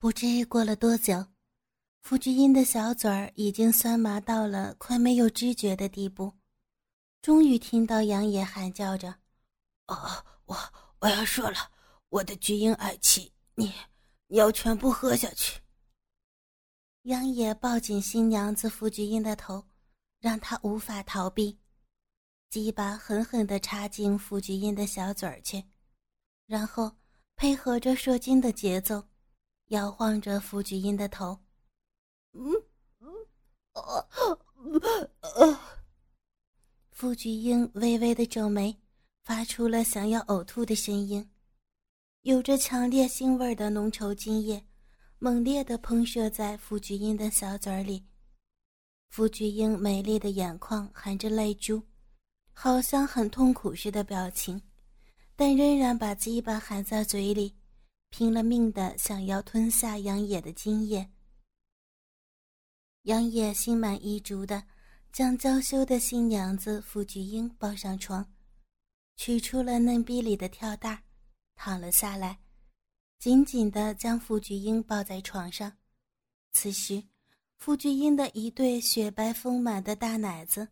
不知过了多久，傅菊英的小嘴儿已经酸麻到了快没有知觉的地步。终于听到杨野喊叫着：“哦，我我要射了！我的菊英爱妻，你你要全部喝下去！”杨野抱紧新娘子傅菊英的头，让她无法逃避，鸡巴狠狠地插进傅菊英的小嘴儿去，然后配合着射精的节奏。摇晃着傅菊英的头，嗯嗯，呃呃，傅菊英微微的皱眉，发出了想要呕吐的声音。有着强烈腥味的浓稠精液，猛烈的喷射在傅菊英的小嘴里。傅菊英美丽的眼眶含着泪珠，好像很痛苦似的表情，但仍然把鸡巴含在嘴里。拼了命的想要吞下杨野的精液，杨野心满意足的将娇羞的新娘子傅菊英抱上床，取出了嫩逼里的跳蛋，躺了下来，紧紧的将傅菊英抱在床上。此时，傅菊英的一对雪白丰满的大奶子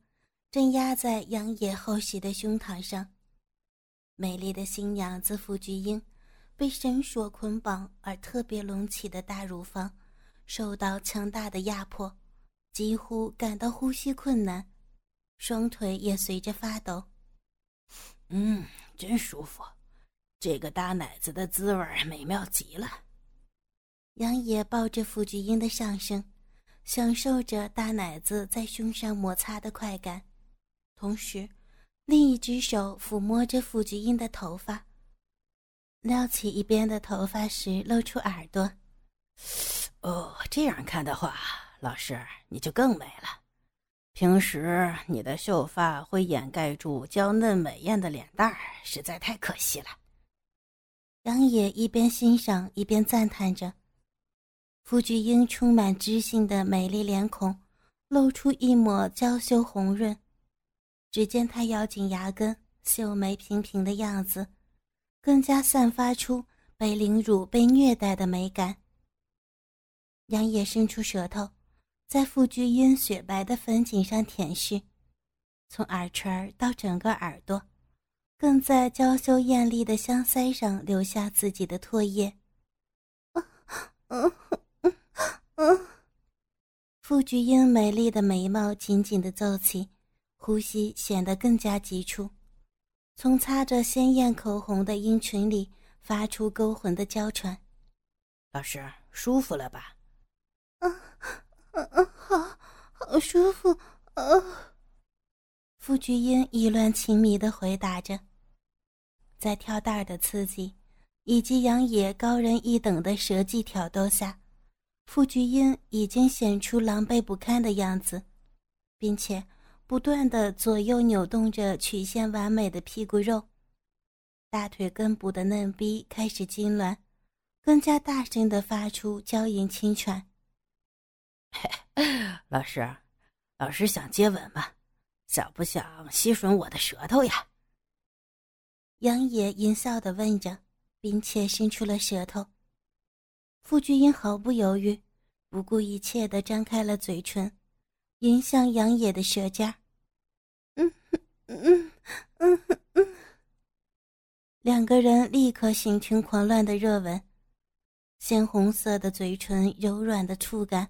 正压在杨野厚实的胸膛上，美丽的新娘子傅菊英。被绳索捆绑而特别隆起的大乳房，受到强大的压迫，几乎感到呼吸困难，双腿也随着发抖。嗯，真舒服，这个大奶子的滋味美妙极了。杨野抱着傅菊英的上身，享受着大奶子在胸上摩擦的快感，同时，另一只手抚摸着傅菊英的头发。撩起一边的头发时，露出耳朵。哦，这样看的话，老师你就更美了。平时你的秀发会掩盖住娇嫩美艳的脸蛋儿，实在太可惜了。杨野一边欣赏一边赞叹着。傅菊英充满知性的美丽脸孔露出一抹娇羞红润，只见她咬紧牙根，秀眉平平的样子。更加散发出被凌辱、被虐待的美感。杨野伸出舌头，在傅菊英雪白的粉颈上舔舐，从耳垂到整个耳朵，更在娇羞艳丽的香腮上留下自己的唾液。嗯嗯嗯，傅菊英美丽的眉毛紧紧的皱起，呼吸显得更加急促。从擦着鲜艳口红的阴唇里发出勾魂的娇喘，老师舒服了吧？嗯，嗯嗯，好，好舒服啊！傅菊英意乱情迷的回答着，在跳蛋儿的刺激以及杨野高人一等的舌技挑逗下，傅菊英已经显出狼狈不堪的样子，并且。不断的左右扭动着曲线完美的屁股肉，大腿根部的嫩逼开始痉挛，更加大声的发出娇吟轻喘。老师，老师想接吻吗？想不想吸吮我的舌头呀？杨野淫笑的问着，并且伸出了舌头。傅菊英毫不犹豫，不顾一切的张开了嘴唇。迎向杨野的舌尖，嗯嗯嗯嗯，两个人立刻形成狂乱的热吻，鲜红色的嘴唇、柔软的触感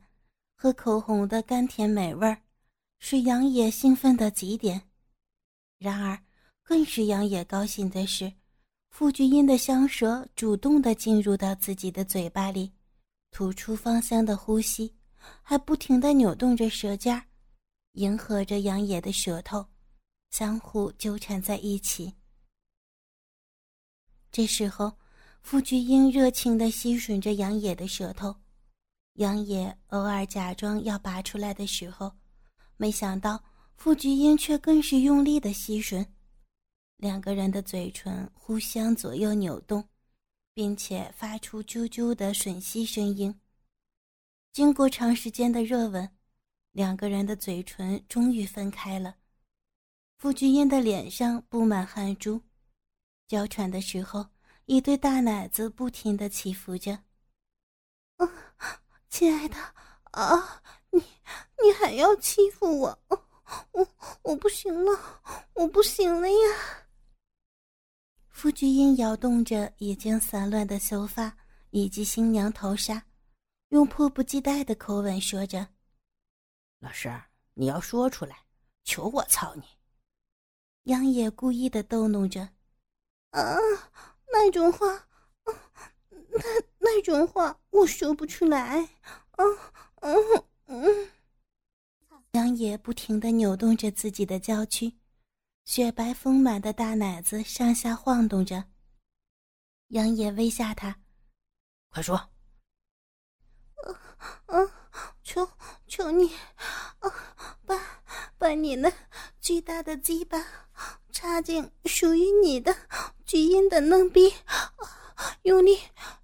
和口红的甘甜美味儿，使杨野兴奋到极点。然而，更使杨野高兴的是，傅菊英的香舌主动的进入到自己的嘴巴里，吐出芳香的呼吸。还不停地扭动着舌尖，迎合着杨野的舌头，相互纠缠在一起。这时候，傅菊英热情地吸吮着杨野的舌头，杨野偶尔假装要拔出来的时候，没想到傅菊英却更是用力的吸吮，两个人的嘴唇互相左右扭动，并且发出啾啾的吮吸声音。经过长时间的热吻，两个人的嘴唇终于分开了。傅菊英的脸上布满汗珠，娇喘的时候，一对大奶子不停的起伏着。啊亲爱的啊，你你还要欺负我？我我不行了，我不行了呀！傅君英摇动着已经散乱的秀发以及新娘头纱，用迫不及待的口吻说着：“老师，你要说出来，求我操你！”杨野故意的逗弄着：“啊，那种话，那那种话我说不出来。”啊嗯嗯。杨野不停的扭动着自己的娇躯，雪白丰满的大奶子上下晃动着。杨野威吓他：“快说！”“嗯嗯，求求你，啊，把把你那巨大的鸡巴插进属于你的巨婴的嫩逼，用力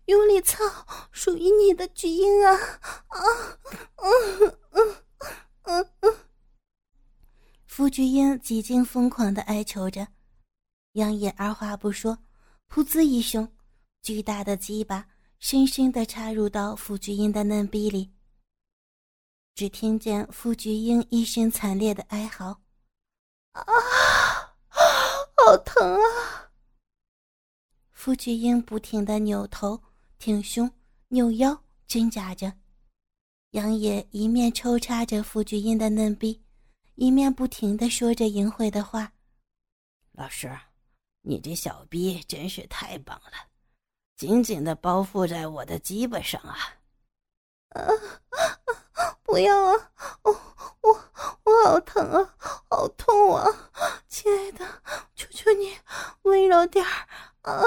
用力操属于你的巨婴啊！啊，嗯嗯。”嗯嗯嗯，傅菊英几近疯狂的哀求着，杨野二话不说，噗呲一声，巨大的鸡巴深深的插入到傅菊英的嫩逼里。只听见傅菊英一声惨烈的哀嚎：“啊，好疼啊！”傅菊英不停的扭头、挺胸、扭腰，挣扎着。杨野一面抽插着傅菊英的嫩逼，一面不停的说着淫秽的话：“老师，你这小逼真是太棒了，紧紧的包覆在我的鸡巴上啊！”“啊，不要啊！我我我好疼啊，好痛啊！亲爱的，求求你温柔点儿啊！”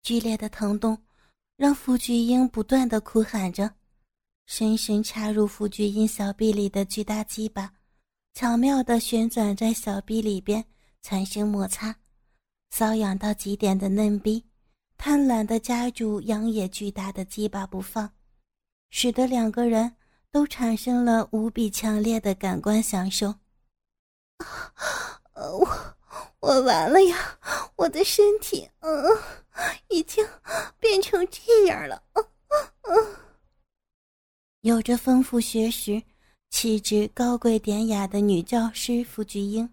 剧烈的疼痛。让傅菊英不断的哭喊着，深深插入傅菊英小臂里的巨大鸡巴，巧妙的旋转在小臂里边，产生摩擦，瘙痒到极点的嫩逼，贪婪的夹住杨野巨大的鸡巴不放，使得两个人都产生了无比强烈的感官享受。啊，我我完了呀，我的身体，嗯。已经变成这样了。有着丰富学识、气质高贵典雅的女教师傅菊英，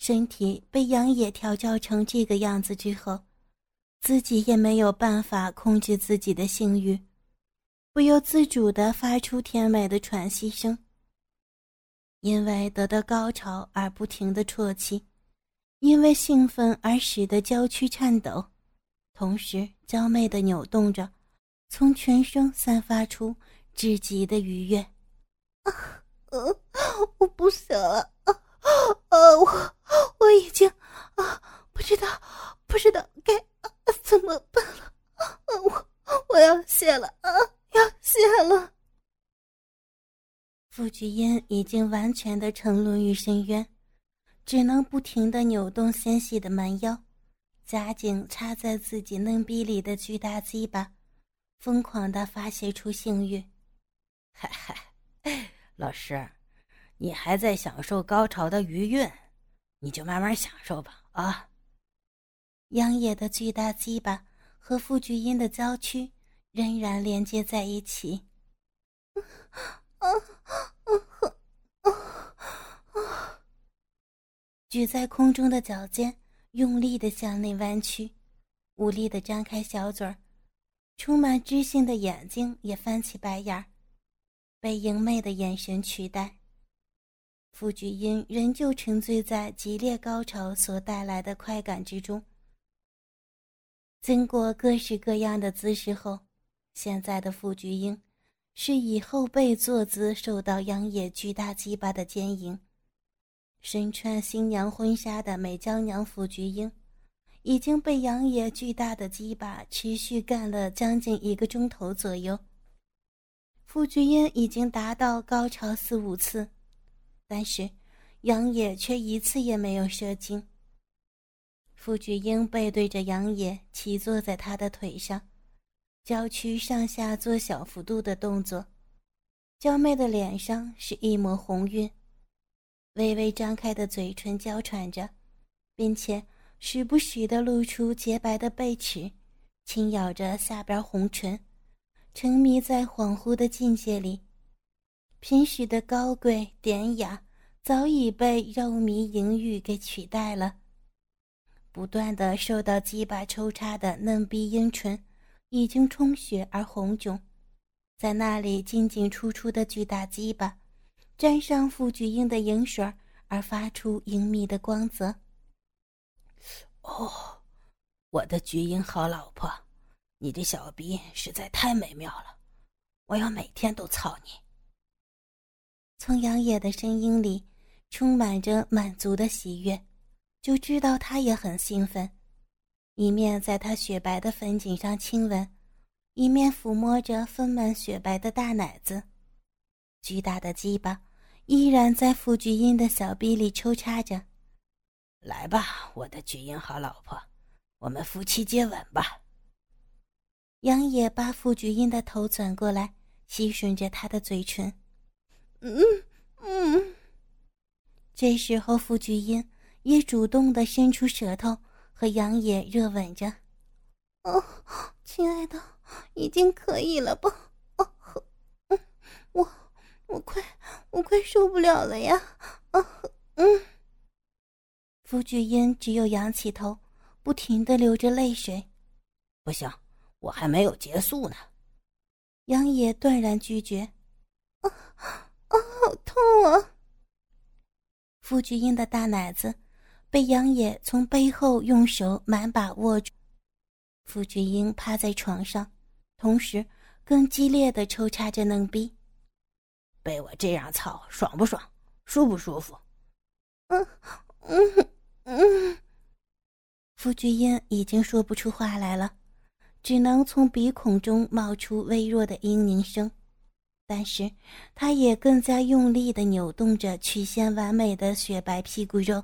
身体被杨野调教成这个样子之后，自己也没有办法控制自己的性欲，不由自主地发出甜美的喘息声。因为得到高潮而不停的啜泣，因为兴奋而使得娇躯颤抖。同时，娇媚的扭动着，从全身散发出至极的愉悦。啊，我不行了，呃，我我已经啊，不知道，不知道该怎么办了。啊，我我要谢了，啊，要谢了。傅菊英已经完全的沉沦于深渊，只能不停的扭动纤细的蛮腰。夹紧插在自己嫩逼里的巨大鸡巴，疯狂的发泄出性欲。嗨嗨，老师，你还在享受高潮的余韵，你就慢慢享受吧。啊！杨野的巨大鸡巴和傅菊英的娇躯仍然连接在一起。啊啊啊！举在空中的脚尖。用力的向内弯曲，无力的张开小嘴儿，充满知性的眼睛也翻起白眼儿，被淫媚的眼神取代。傅菊英仍旧沉醉在激烈高潮所带来的快感之中。经过各式各样的姿势后，现在的傅菊英是以后背坐姿受到杨野巨大鸡巴的奸淫。身穿新娘婚纱的美娇娘傅菊英，已经被杨野巨大的鸡巴持续干了将近一个钟头左右。傅菊英已经达到高潮四五次，但是杨野却一次也没有射精。傅菊英背对着杨野，骑坐在他的腿上，娇躯上下做小幅度的动作，娇媚的脸上是一抹红晕。微微张开的嘴唇娇喘着，并且时不时的露出洁白的贝齿，轻咬着下边红唇，沉迷在恍惚的境界里，平时的高贵典雅早已被肉迷淫欲给取代了。不断的受到鸡巴抽插的嫩逼阴唇，已经充血而红肿，在那里进进出出的巨大鸡巴，沾上傅菊英的银水而发出隐秘的光泽。哦，我的菊英好老婆。你的小逼实在太美妙了，我要每天都操你。从杨野的声音里充满着满足的喜悦，就知道他也很兴奋。一面在他雪白的粉颈上亲吻，一面抚摸着丰满雪白的大奶子，巨大的鸡巴依然在傅菊英的小臂里抽插着。来吧，我的菊英好老婆，我们夫妻接吻吧。杨野把傅菊英的头转过来，吸吮着她的嘴唇。嗯嗯。这时候，傅菊英也主动的伸出舌头和杨野热吻着。哦，亲爱的，已经可以了吧？哦，嗯，我我快我快受不了了呀！啊，嗯。傅菊英只有仰起头，不停的流着泪水。不行。我还没有结束呢，杨野断然拒绝。啊啊，好痛啊！傅菊英的大奶子被杨野从背后用手满把握住，傅菊英趴在床上，同时更激烈的抽插着嫩逼。被我这样操，爽不爽？舒不舒服？嗯嗯嗯。傅菊英已经说不出话来了。只能从鼻孔中冒出微弱的嘤咛声，但是他也更加用力地扭动着曲线完美的雪白屁股肉，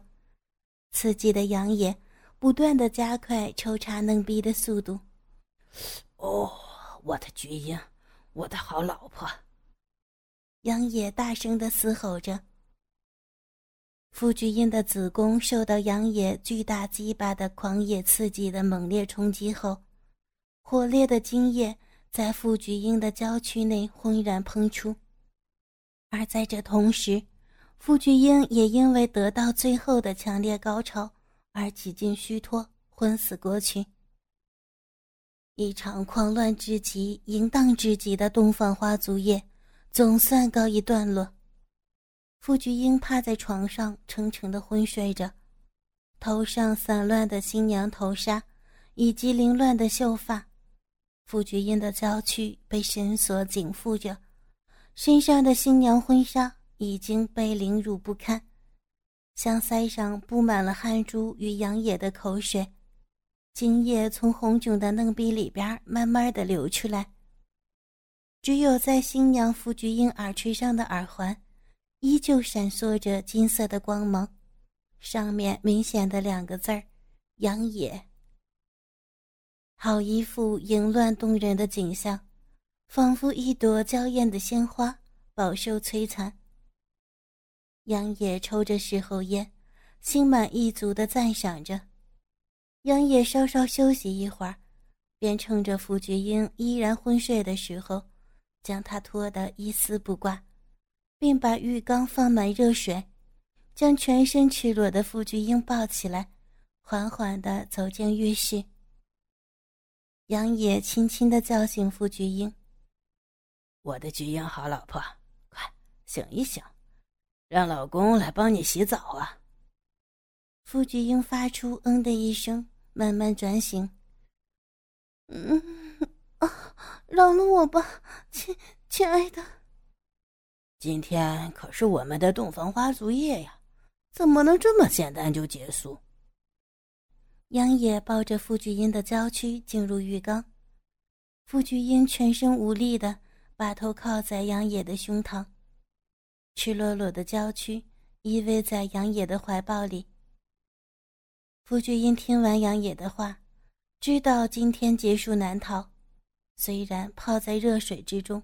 刺激的杨野不断地加快抽插嫩逼的速度。哦，我的菊英，我的好老婆！杨野大声地嘶吼着。傅菊英的子宫受到杨野巨大鸡巴的狂野刺激的猛烈冲击后。火烈的精液在傅菊英的娇躯内轰然喷出，而在这同时，傅菊英也因为得到最后的强烈高潮而几近虚脱，昏死过去。一场狂乱至极、淫荡至极的东方花烛夜总算告一段落。傅菊英趴在床上，沉沉的昏睡着，头上散乱的新娘头纱以及凌乱的秀发。傅菊英的娇躯被绳索紧缚着，身上的新娘婚纱已经被凌辱不堪，香腮上布满了汗珠与杨野的口水，精液从红肿的嫩逼里边慢慢的流出来。只有在新娘傅菊英耳垂上的耳环，依旧闪烁着金色的光芒，上面明显的两个字儿：杨野。好一幅淫乱动人的景象，仿佛一朵娇艳的鲜花饱受摧残。杨野抽着事后烟，心满意足的赞赏着。杨野稍稍休息一会儿，便趁着傅菊英依然昏睡的时候，将她拖得一丝不挂，并把浴缸放满热水，将全身赤裸的傅菊英抱起来，缓缓地走进浴室。杨野轻轻的叫醒傅菊英：“我的菊英好老婆，快醒一醒，让老公来帮你洗澡啊！”傅菊英发出“嗯”的一声，慢慢转醒。“嗯啊，饶了我吧，亲亲爱的。今天可是我们的洞房花烛夜呀，怎么能这么简单就结束？”杨野抱着傅菊英的娇躯进入浴缸，傅菊英全身无力的把头靠在杨野的胸膛，赤裸裸的娇躯依偎在杨野的怀抱里。傅菊英听完杨野的话，知道今天结束难逃，虽然泡在热水之中，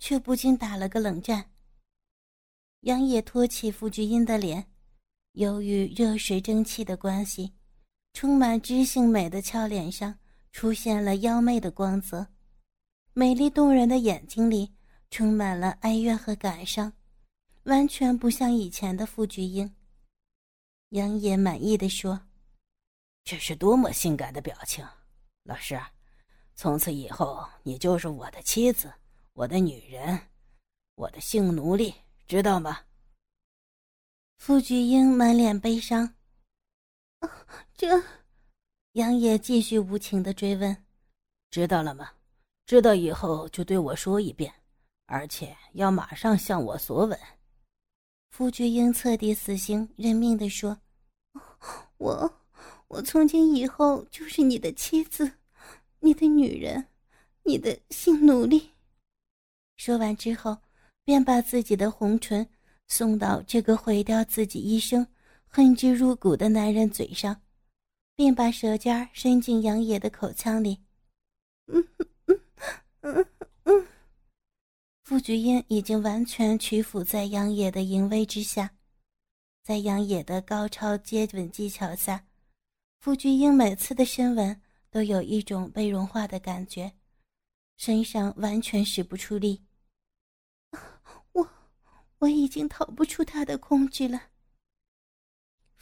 却不禁打了个冷战。杨野托起傅菊英的脸，由于热水蒸汽的关系。充满知性美的俏脸上出现了妖媚的光泽，美丽动人的眼睛里充满了哀怨和感伤，完全不像以前的傅菊英。杨野满意的说：“这是多么性感的表情，老师，从此以后你就是我的妻子，我的女人，我的性奴隶，知道吗？”傅菊英满脸悲伤。这，杨野继续无情的追问：“知道了吗？知道以后就对我说一遍，而且要马上向我索吻。”傅菊英彻底死心，认命的说：“我，我从今以后就是你的妻子，你的女人，你的性奴隶。”说完之后，便把自己的红唇送到这个毁掉自己一生。恨之入骨的男人嘴上，并把舌尖伸进杨野的口腔里。嗯嗯嗯嗯，傅菊英已经完全屈服在杨野的淫威之下，在杨野的高超接吻技巧下，傅菊英每次的深吻都有一种被融化的感觉，身上完全使不出力。我我已经逃不出他的控制了。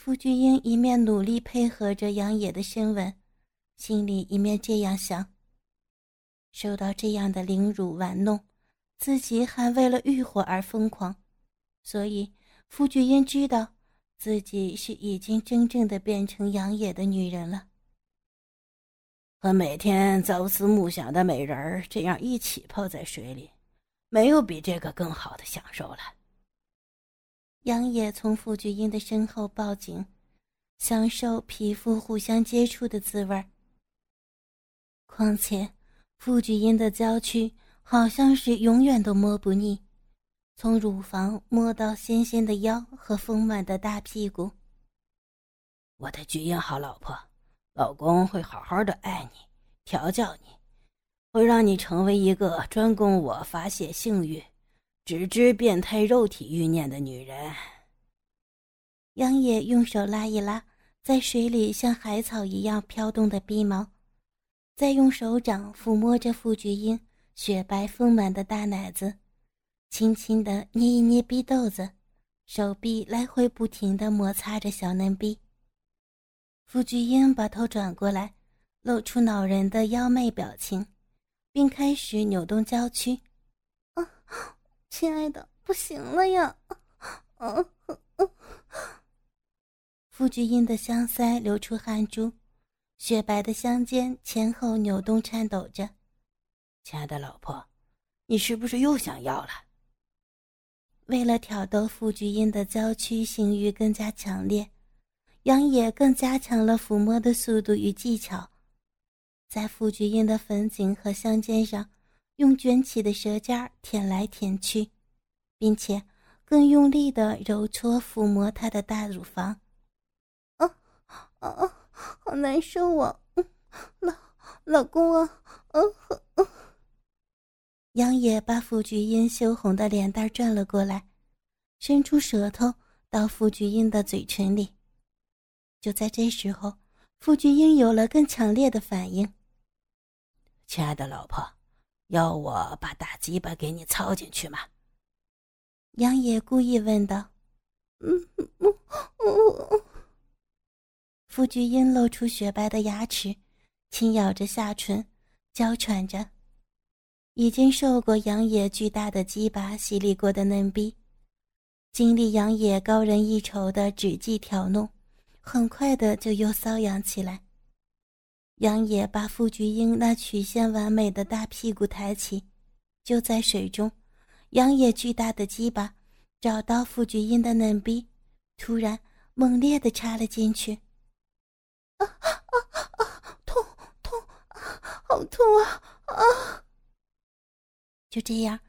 傅菊英一面努力配合着杨野的深吻，心里一面这样想：受到这样的凌辱玩弄，自己还为了欲火而疯狂，所以傅菊英知道自己是已经真正的变成杨野的女人了。和每天朝思暮想的美人儿这样一起泡在水里，没有比这个更好的享受了。杨野从傅菊英的身后抱紧，享受皮肤互相接触的滋味儿况且，傅菊英的娇躯好像是永远都摸不腻，从乳房摸到纤纤的腰和丰满的大屁股。我的菊英好老婆，老公会好好的爱你，调教你，会让你成为一个专供我发泄性欲。只知变态肉体欲念的女人。杨野用手拉一拉在水里像海草一样飘动的鼻毛，再用手掌抚摸着傅菊英雪白丰满的大奶子，轻轻的捏一捏逼豆子，手臂来回不停的摩擦着小嫩逼。傅菊英把头转过来，露出恼人的妖媚表情，并开始扭动娇躯。亲爱的，不行了呀！嗯嗯傅菊英的香腮流出汗珠，雪白的香肩前后扭动颤抖着。亲爱的老婆，你是不是又想要了？为了挑逗傅菊英的娇躯性欲更加强烈，杨野更加强了抚摸的速度与技巧，在傅菊英的粉颈和香肩上。用卷起的舌尖舔来舔去，并且更用力的揉搓抚摸她的大乳房。啊啊啊，好难受啊！老老公啊，嗯嗯。杨野把傅菊英羞红的脸蛋转了过来，伸出舌头到傅菊英的嘴唇里。就在这时候，傅菊英有了更强烈的反应。亲爱的老婆。要我把大鸡巴给你操进去吗？杨野故意问道。嗯嗯嗯。傅菊英露出雪白的牙齿，轻咬着下唇，娇喘着。已经受过杨野巨大的鸡巴洗礼过的嫩逼，经历杨野高人一筹的指技挑弄，很快的就又瘙痒起来。杨野把傅菊英那曲线完美的大屁股抬起，就在水中，杨野巨大的鸡巴找到傅菊英的嫩逼，突然猛烈的插了进去。啊啊啊！痛痛，好痛啊啊！就这样，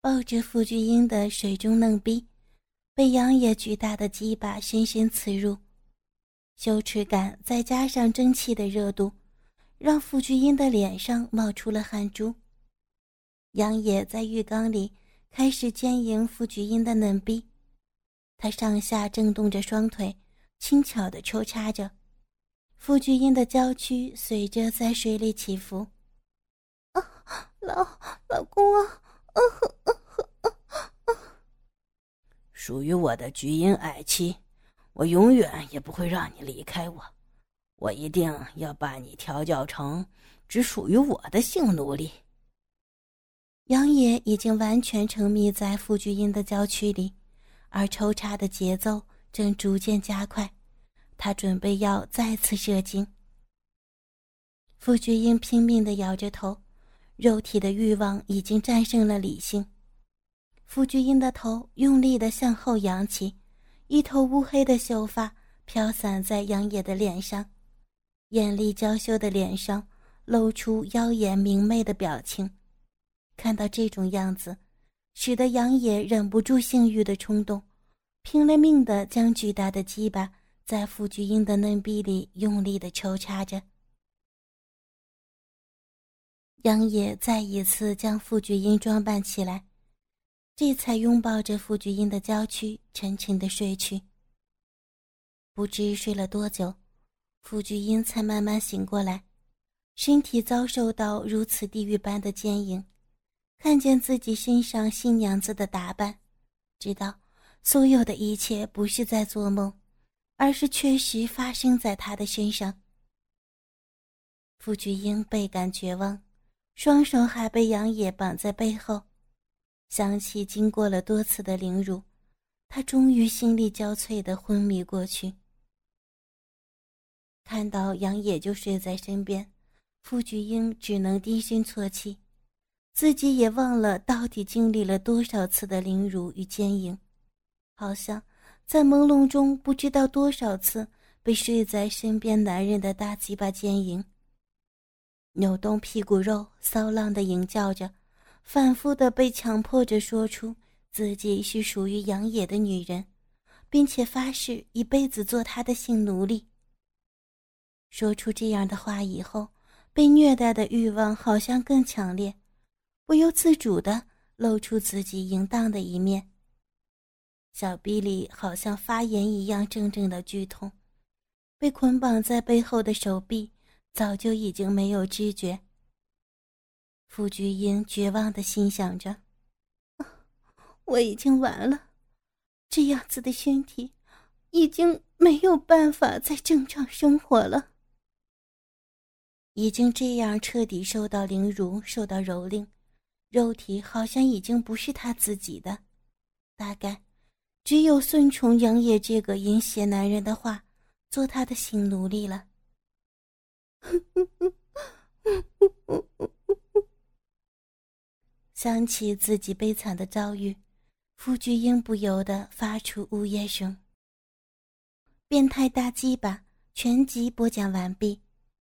抱着傅菊英的水中嫩逼，被杨野巨大的鸡巴深深刺入，羞耻感再加上蒸汽的热度。让傅菊英的脸上冒出了汗珠。杨野在浴缸里开始奸淫傅菊英的嫩逼，他上下震动着双腿，轻巧地抽插着。傅菊英的娇躯随着在水里起伏。啊老老公啊！属于我的菊英爱妻，我永远也不会让你离开我。我一定要把你调教成只属于我的性奴隶。杨野已经完全沉迷在傅菊英的娇躯里，而抽插的节奏正逐渐加快。他准备要再次射精。傅菊英拼命的摇着头，肉体的欲望已经战胜了理性。傅菊英的头用力的向后扬起，一头乌黑的秀发飘散在杨野的脸上，艳丽娇羞的脸上露出妖艳明媚的表情。看到这种样子，使得杨野忍不住性欲的冲动，拼了命的将巨大的鸡巴在傅菊英的嫩壁里用力的抽插着。杨野再一次将傅菊英装扮起来。这才拥抱着傅菊英的娇躯，沉沉的睡去。不知睡了多久，傅菊英才慢慢醒过来，身体遭受到如此地狱般的奸淫，看见自己身上新娘子的打扮，知道所有的一切不是在做梦，而是确实发生在他的身上。傅菊英倍感绝望，双手还被杨野绑在背后。想起经过了多次的凌辱，他终于心力交瘁的昏迷过去。看到杨野就睡在身边，傅菊英只能低声啜泣，自己也忘了到底经历了多少次的凌辱与奸淫，好像在朦胧中不知道多少次被睡在身边男人的大鸡巴奸淫，扭动屁股肉，骚浪的吟叫着。反复的被强迫着说出自己是属于杨野的女人，并且发誓一辈子做他的性奴隶。说出这样的话以后，被虐待的欲望好像更强烈，不由自主的露出自己淫荡的一面。小臂里好像发炎一样，阵阵的剧痛，被捆绑在背后的手臂早就已经没有知觉。傅菊英绝望的心想着：“我已经完了，这样子的身体，已经没有办法再正常生活了。已经这样彻底受到凌辱、受到蹂躏，肉体好像已经不是他自己的，大概只有顺从杨野这个淫邪男人的话，做他的性奴隶了。”想起自己悲惨的遭遇，傅菊英不由得发出呜咽声。变态大鸡巴全集播讲完毕。